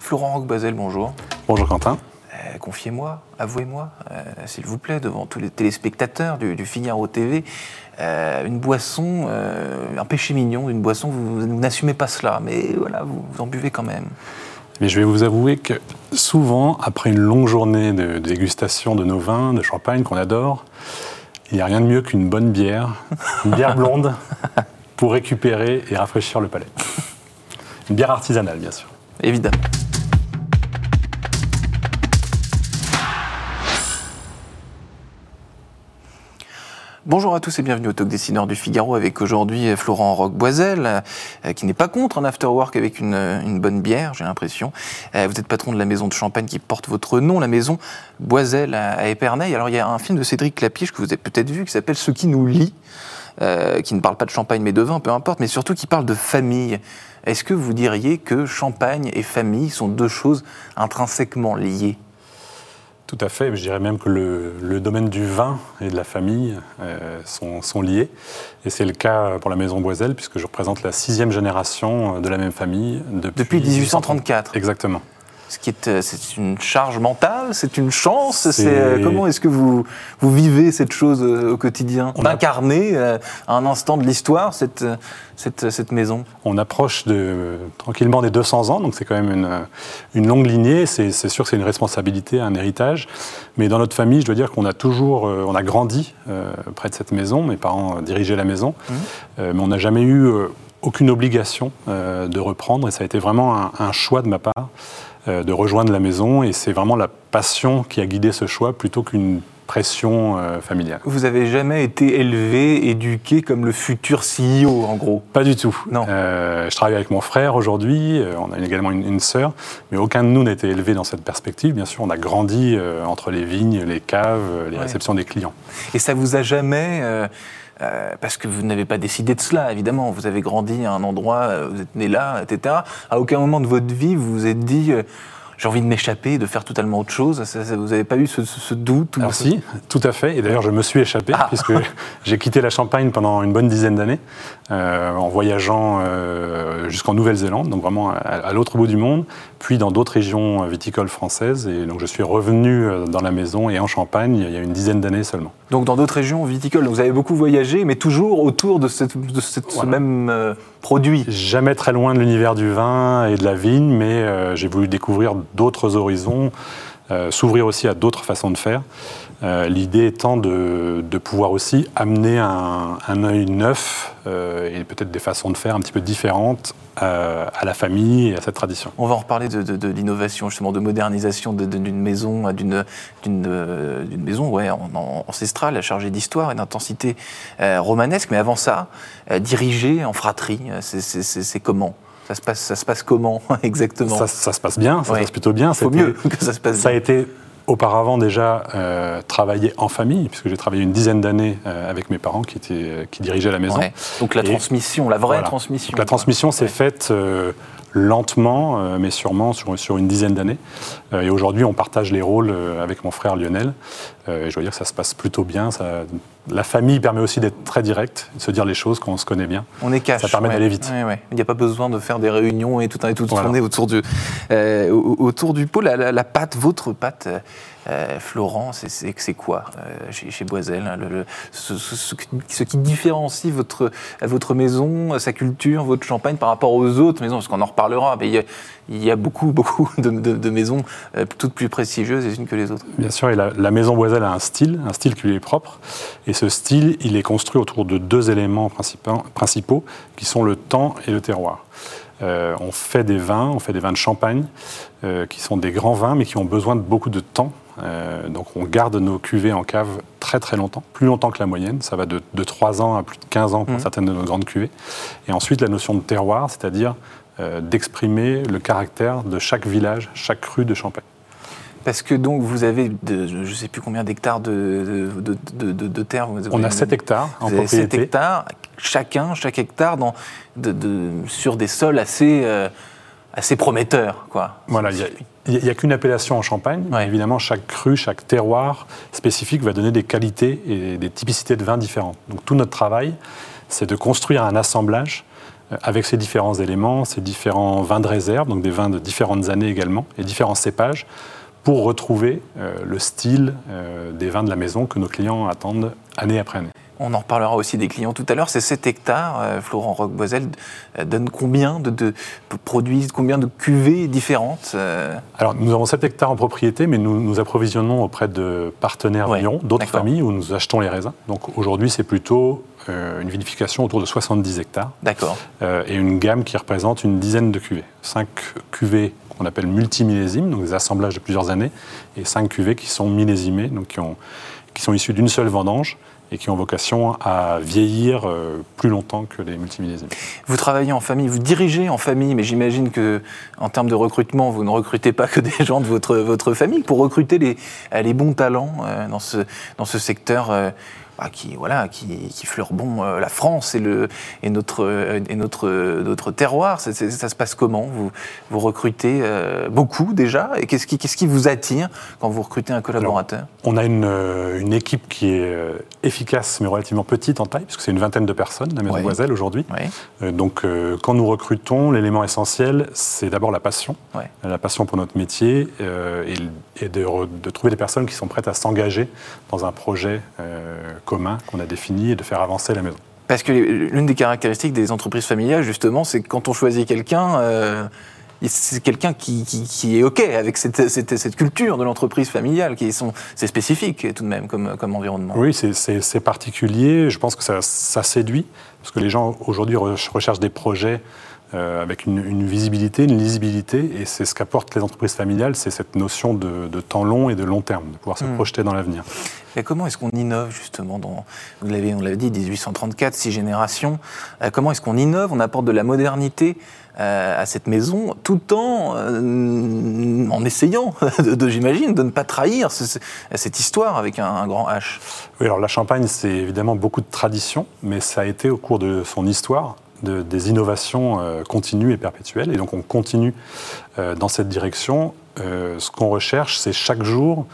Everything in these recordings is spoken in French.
Florent Roquebazel, bonjour. Bonjour Quentin. Euh, Confiez-moi, avouez-moi, euh, s'il vous plaît, devant tous les téléspectateurs du, du Figaro TV, euh, une boisson, un péché mignon, une boisson, vous, vous n'assumez pas cela, mais voilà, vous, vous en buvez quand même. Mais je vais vous avouer que souvent, après une longue journée de dégustation de nos vins, de champagne qu'on adore, il n'y a rien de mieux qu'une bonne bière, une bière blonde, pour récupérer et rafraîchir le palais. Une bière artisanale, bien sûr. Évidemment. Bonjour à tous et bienvenue au Talk Dessineur du Figaro avec aujourd'hui Florent Roqueboisel, euh, qui n'est pas contre un after work avec une, bonne bière, j'ai l'impression. Euh, vous êtes patron de la maison de champagne qui porte votre nom, la maison Boisel à, Épernay. Alors il y a un film de Cédric Clapiche que vous avez peut-être vu qui s'appelle Ce qui nous lie, euh, qui ne parle pas de champagne mais de vin, peu importe, mais surtout qui parle de famille. Est-ce que vous diriez que champagne et famille sont deux choses intrinsèquement liées? Tout à fait. Je dirais même que le, le domaine du vin et de la famille euh, sont, sont liés. Et c'est le cas pour la maison Boisel, puisque je représente la sixième génération de la même famille depuis, Depuis 1834. Exactement. Ce qui est, euh, c'est une charge mentale, c'est une chance. C'est- C'est euh, comment est-ce que vous vous vivez cette chose euh, au quotidien? On D'incarner à un instant de l'histoire cette cette cette maison. On approche de, tranquillement des 200 ans, donc c'est quand même une, une longue lignée. C'est c'est sûr que c'est une responsabilité, un héritage. Mais dans notre famille, je dois dire qu'on a toujours, euh, on a grandi euh, près de cette maison. Mes parents dirigeaient la maison, Euh, mais on n'a jamais eu aucune obligation de reprendre. Et ça a été vraiment un, un choix de ma part de rejoindre la maison. Et c'est vraiment la passion qui a guidé ce choix plutôt qu'une pression euh, familiale. Vous avez jamais été élevé, éduqué comme le futur CEO en gros? Pas du tout. Non. Euh, je travaille avec mon frère aujourd'hui, euh, on a également une, une sœur, mais aucun de nous n'a été élevé dans cette perspective. Bien sûr, on a grandi euh, entre les vignes, les caves, euh, les Ouais. réceptions des clients. Et ça vous a jamais euh, parce que vous n'avez pas décidé de cela, évidemment. Vous avez grandi à un endroit, euh, vous êtes né là, etc. À aucun moment de votre vie, vous vous êtes dit, euh, j'ai envie de m'échapper, de faire totalement autre chose. Vous n'avez pas eu ce, ce- ce doute ou Alors ce- si, tout à fait. Et d'ailleurs, je me suis échappé Ah. puisque j'ai quitté la Champagne pendant une bonne dizaine d'années euh, en voyageant euh, jusqu'en Nouvelle-Zélande, donc vraiment à, à l'autre bout du monde, puis dans d'autres régions viticoles françaises. Et donc, je suis revenu euh, dans la maison et en Champagne il y a une dizaine d'années seulement. Donc dans d'autres régions viticoles. Donc vous avez beaucoup voyagé, mais toujours autour de, cette- de cette- ce même euh, produit. Jamais très loin de l'univers du vin et de la vigne, mais euh, j'ai voulu découvrir d'autres horizons, euh, s'ouvrir aussi à d'autres façons de faire. Euh, L'idée étant de, de pouvoir aussi amener un, un œil neuf euh, et peut-être des façons de faire un petit peu différentes à la famille et à cette tradition. On va en reparler de, de- l'innovation, justement, de modernisation de- de- d'une maison, d'une maison ouais, ancestrale, chargée d'histoire et d'intensité romanesque. Mais avant ça, dirigée en fratrie, c'est comment? Ça se, passe, ça se passe comment exactement Ça, ça se passe bien, ça Ouais. se passe plutôt bien. Il faut mieux que ça se passe Ça a bien. été auparavant déjà euh, travaillé en famille, puisque j'ai travaillé une dizaine d'années euh, avec mes parents qui, étaient, qui dirigeaient la maison. Ouais. Donc la Et- transmission, la vraie Voilà. transmission. Donc la transmission s'est Ouais. faite euh, lentement, euh, mais sûrement sur, sur une dizaine d'années. Euh, et aujourd'hui, on partage les rôles euh, avec mon frère Lionel. Euh, et je dois dire que ça se passe plutôt bien. Ça- la famille permet aussi d'être très direct, de se dire les choses quand on se connaît bien. On est cash. Ça permet ouais. d'aller vite. Ouais, ouais. Il n'y a pas besoin de faire des réunions et tout, et tout Voilà. tourner autour du, euh, au- autour du pot. La, la- la pâte, votre pâte, euh, Florent, c'est- quoi euh, chez, chez Boisel hein, le- le- ce, ce- ce qui- ce qui différencie votre, votre maison, sa culture, votre champagne par rapport aux autres maisons? Parce qu'on en reparlera, mais il y a, il y a beaucoup, beaucoup de, maisons euh, toutes plus prestigieuses les unes que les autres. Bien sûr, et la, maison Boisel a un style, un style qui lui est propre. Et ce style, il est construit autour de deux éléments principaux, principaux qui sont le temps et le terroir. Euh, on fait des vins, on fait des vins de champagne, euh, qui sont des grands vins, mais qui ont besoin de beaucoup de temps. Euh, donc on garde nos cuvées en cave très très longtemps, plus longtemps que la moyenne. Ça va de, de 3 ans à plus de 15 ans pour Mhm. certaines de nos grandes cuvées. Et ensuite la notion de terroir, c'est-à-dire euh, d'exprimer le caractère de chaque village, chaque cru de Champagne. Parce que donc vous avez, de, je ne sais plus combien d'hectares de, de, de, terre. vous On avez- a 7 hectares en avez 7 propriété. hectares, chacun, chaque hectare, dans, sur des sols assez, euh, assez prometteurs. Quoi. Voilà, il n'y a, qu'une appellation en Champagne. Ouais. Évidemment, chaque cru, chaque terroir spécifique va donner des qualités et des typicités de vins différentes. Donc tout notre travail, c'est de construire un assemblage avec ces différents éléments, ces différents vins de réserve, donc des vins de différentes années également, et différents cépages, pour retrouver le style des vins de la maison que nos clients attendent année après année. On en reparlera aussi des clients tout à l'heure. C'est 7 hectares. Euh, Florent Roqueboisel euh, donne combien de, produits, combien de cuvées différentes euh? Alors, nous avons 7 hectares en propriété, mais nous nous approvisionnons auprès de partenaires vignerons, d'autres familles où nous achetons les raisins. Donc aujourd'hui, c'est plutôt une vinification autour de 70 hectares. D'accord. et une gamme qui représente une dizaine de cuvées. 5 cuvées qu'on appelle multimillésimes, donc des assemblages de plusieurs années, et 5 cuvées qui sont millésimées, donc qui, ont, qui sont issues d'une seule vendange et qui ont vocation à vieillir euh, plus longtemps que les multimillésimes. Vous travaillez en famille, vous dirigez en famille, mais j'imagine que en termes de recrutement, vous ne recrutez pas que des gens de votre, votre famille. Pour recruter les, les bons talents euh, dans, ce, dans ce secteur euh, bah, qui voilà qui, qui bon euh, la France et le et notre euh, et notre notre terroir. ça se passe comment? Vous vous recrutez euh, beaucoup déjà? Et qu'est-ce qui qu'est-ce qui vous attire quand vous recrutez un collaborateur? On a une, une, équipe qui est efficace mais relativement petite en taille puisque c'est une vingtaine de personnes la Maison Boiselle aujourd'hui. donc quand nous recrutons, l'élément essentiel c'est d'abord la passion, la passion pour notre métier et, et de, de, trouver des personnes qui sont prêtes à s'engager dans un projet commun qu'on a défini et de faire avancer la maison. Parce que l'une des caractéristiques des entreprises familiales, justement, c'est que quand on choisit quelqu'un, euh, c'est quelqu'un qui, est OK avec cette, cette, culture de l'entreprise familiale, qui sont, c'est spécifique tout de même comme, comme environnement. Oui, c'est particulier. Je pense que ça, ça, séduit, parce que les gens aujourd'hui recherchent des projets euh, avec une, visibilité, une lisibilité, et c'est ce qu'apportent les entreprises familiales, c'est cette notion de, temps long et de long terme, de pouvoir se hmm. projeter dans l'avenir. Et comment est-ce qu'on innove justement dans, vous l'avez, on l'avait dit, 1834, six générations. Euh, comment est-ce qu'on innove On apporte de la modernité euh, à cette maison, tout en, en essayant, de, j'imagine, de ne pas trahir cette histoire avec un, un, grand H? Oui, alors la Champagne, c'est évidemment beaucoup de tradition, mais ça a été au cours de son histoire des innovations euh, continues et perpétuelles. Et donc on continue euh, dans cette direction. Euh, ce qu'on recherche, c'est chaque jour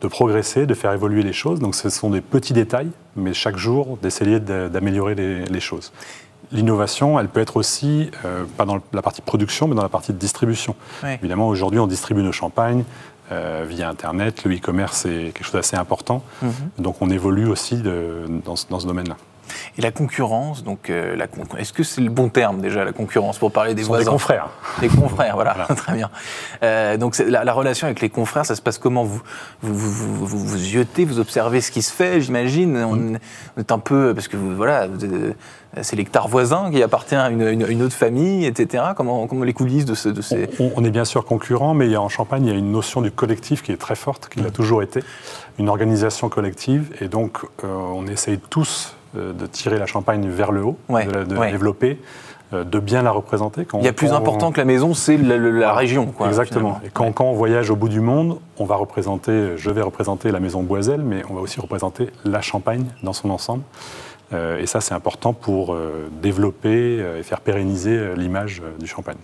de progresser, de faire évoluer les choses. Donc ce sont des petits détails, mais chaque jour d'essayer d'améliorer les, choses. L'innovation, elle peut être aussi, pas dans la partie production, mais dans la partie de distribution. Évidemment, aujourd'hui, on distribue nos champagnes via Internet. Le e-commerce est quelque chose d'assez important. Mhm. Donc on évolue aussi dans, dans ce domaine-là. Et la concurrence, donc, euh, est-ce que c'est le bon terme déjà, la concurrence, pour parler des voisins Des confrères. Des confrères, voilà, très bien. Euh, donc la, relation avec les confrères, ça se passe comment? Vous vous, vous, vous, vous yotez, vous observez ce qui se fait, j'imagine. On, est un peu, parce que vous, voilà, c'est l'hectare voisin qui appartient à une, autre famille, etc. Comment, comment les coulisses de, ce, de ces... On, est bien sûr concurrent, mais il y a, en Champagne, il y a une notion du collectif qui est très forte, qui l'a mm. toujours été, une organisation collective, et donc euh, on essaye tous de tirer la Champagne vers le haut, de la développer, euh, de bien la représenter. Quand, Il y a plus important que la maison, c'est la, région. Exactement. Et quand, on voyage au bout du monde, on va représenter, je vais représenter la maison Boiselle, mais on va aussi représenter la Champagne dans son ensemble. Euh, et ça, c'est important pour euh, développer et faire pérenniser l'image du champagne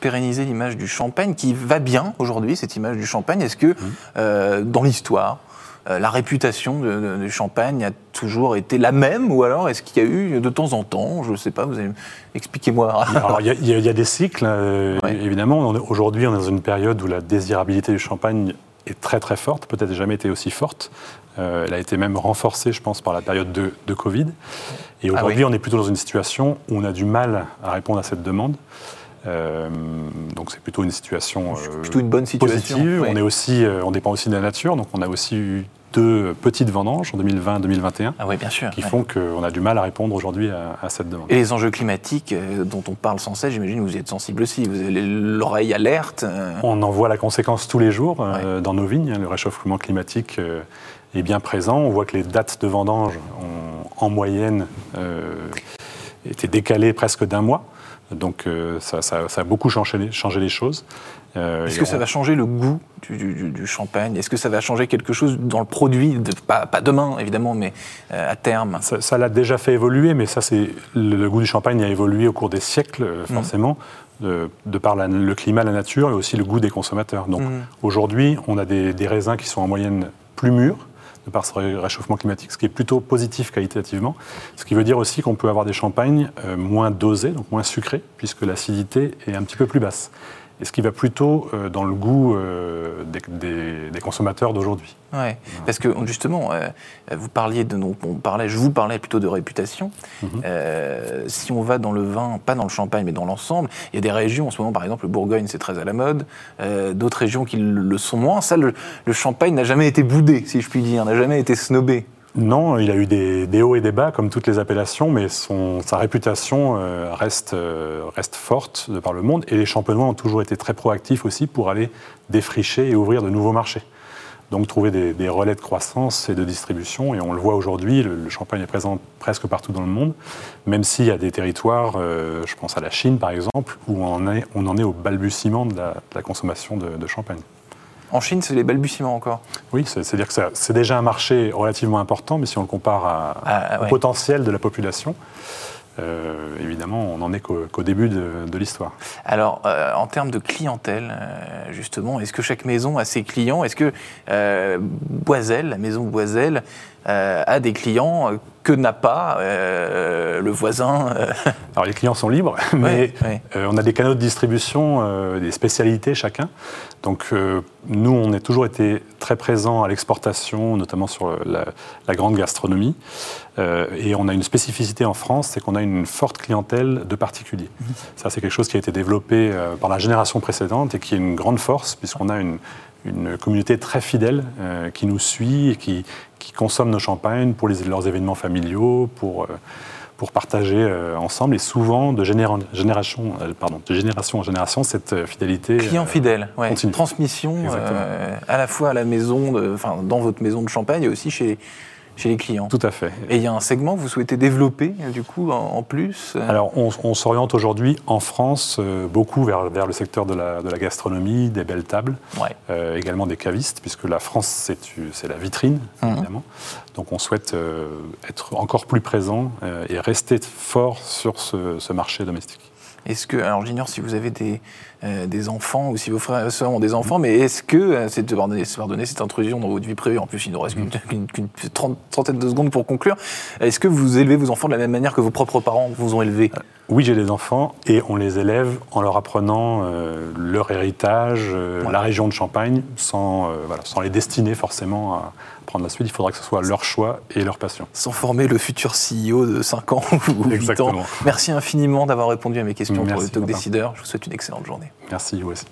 pérenniser l'image du champagne qui va bien aujourd'hui, cette image du champagne Est-ce que mmh. dans l'histoire, euh, la réputation du champagne a toujours été la même ou alors est-ce qu'il y a eu de temps en temps, je ne sais pas, vous expliquez-moi. il y, a des cycles, euh, évidemment. Aujourd'hui, on est dans une période où la désirabilité du champagne est très très forte, peut-être jamais été aussi forte. Euh, elle a été même renforcée, je pense, par la période de, Covid. Et ah aujourd'hui, on est plutôt dans une situation où on a du mal à répondre à cette demande. Donc c'est plutôt une situation plutôt une bonne situation. Positive. On est aussi, on dépend aussi de la nature, donc on a aussi eu deux petites vendanges en 2020-2021 ah oui, bien sûr, qui font qu'on a du mal à répondre aujourd'hui à, cette demande. Et les enjeux climatiques euh, dont on parle sans cesse, j'imagine que vous y êtes sensible aussi, vous avez l'oreille alerte. Euh. On en voit la conséquence tous les jours euh, dans nos vignes, le réchauffement climatique est bien présent, on voit que les dates de vendange ont en moyenne été décalées presque d'un mois. Donc ça, a beaucoup changé, changé les choses. Euh, Est-ce que ça va changer le goût du, champagne? Est-ce que ça va changer quelque chose dans le produit pas, demain, évidemment, mais euh, à terme? Ça l'a déjà fait évoluer, mais ça, c'est le, goût du champagne a évolué au cours des siècles, euh, mmh. forcément, de, par le climat, la nature et aussi le goût des consommateurs. Donc mmh. aujourd'hui, on a des, raisins qui sont en moyenne plus mûrs, de par ce réchauffement climatique, ce qui est plutôt positif qualitativement. Ce qui veut dire aussi qu'on peut avoir des champagnes moins dosés, donc moins sucrés, puisque l'acidité est un petit peu plus basse et ce qui va plutôt euh, dans le goût euh, des, consommateurs d'aujourd'hui. Ouais, parce que justement, euh, vous parliez de, on parlait, je vous parlais plutôt de réputation. Mhm. si on va dans le vin, pas dans le champagne, mais dans l'ensemble, il y a des régions, en ce moment par exemple, le Bourgogne c'est très à la mode, d'autres régions qui le sont moins. Ça, le, le champagne n'a jamais été boudé, si je puis dire, n'a jamais été snobé. Non, il a eu des, hauts et des bas, comme toutes les appellations, mais sa réputation euh, reste, euh, reste forte de par le monde. Et les champenois ont toujours été très proactifs aussi pour aller défricher et ouvrir de nouveaux marchés. Donc trouver des, relais de croissance et de distribution. Et on le voit aujourd'hui, le, champagne est présent presque partout dans le monde, même s'il y a des territoires, euh, je pense à la Chine par exemple, où on en est au balbutiement de la, consommation de champagne. En Chine, c'est les balbutiements encore. Oui, c'est-à-dire que c'est déjà un marché relativement important, mais si on le compare ah, au potentiel de la population, euh, évidemment, on n'en est qu'au début de, l'histoire. Alors, euh, en termes de clientèle, euh, justement, est-ce que chaque maison a ses clients? Est-ce que Boiselle, la maison Boiselle, a des clients que n'a pas euh, le voisin. Euh. Alors les clients sont libres, mais euh, on a des canaux de distribution, des spécialités chacun. Donc nous, on a toujours été très présents à l'exportation, notamment sur la, grande gastronomie. et on a une spécificité en France, c'est qu'on a une forte clientèle de particuliers. Mhm. Ça, c'est quelque chose qui a été développé par la génération précédente et qui est une grande force, puisqu'on a une, une communauté très fidèle qui nous suit et qui, qui consomment nos champagnes pour les, leurs événements familiaux, pour, euh, pour partager euh, ensemble. Et souvent, de, génération, euh, pardon, de génération en génération, cette fidélité. Client fidèle, ouais. Transmission à la fois à la maison, de, enfin, dans votre maison de champagne et aussi chez chez les clients. Tout à fait. Et il y a un segment que vous souhaitez développer, du coup, en, plus? Euh Alors, on, s'oriente aujourd'hui en France euh, beaucoup vers, vers, le secteur de la, de la, gastronomie, des belles tables, euh, également des cavistes, puisque la France, c'est la vitrine, mhm. évidemment. Donc, on souhaite être encore plus présent et rester fort sur ce, ce marché domestique. Est-ce que, alors j'ignore si vous avez des, euh, des enfants ou si vos frères et sœurs ont des enfants, mais est-ce que, euh, c'est de pardonner, cette intrusion dans votre vie privée, en plus il nous reste qu'une trentaine de secondes pour conclure, est-ce que vous élevez vos enfants de la même manière que vos propres parents vous ont élevé Oui, j'ai des enfants et on les élève en leur apprenant euh, leur héritage, la région de Champagne, sans, voilà, sans les destiner forcément à prendre la suite, il faudra que ce soit leur choix et leur passion. Sans former le futur CEO de 5 ans ou 8 ans. Merci infiniment d'avoir répondu à mes questions pour le Talk Décideur. Je vous souhaite une excellente journée. Merci, vous aussi.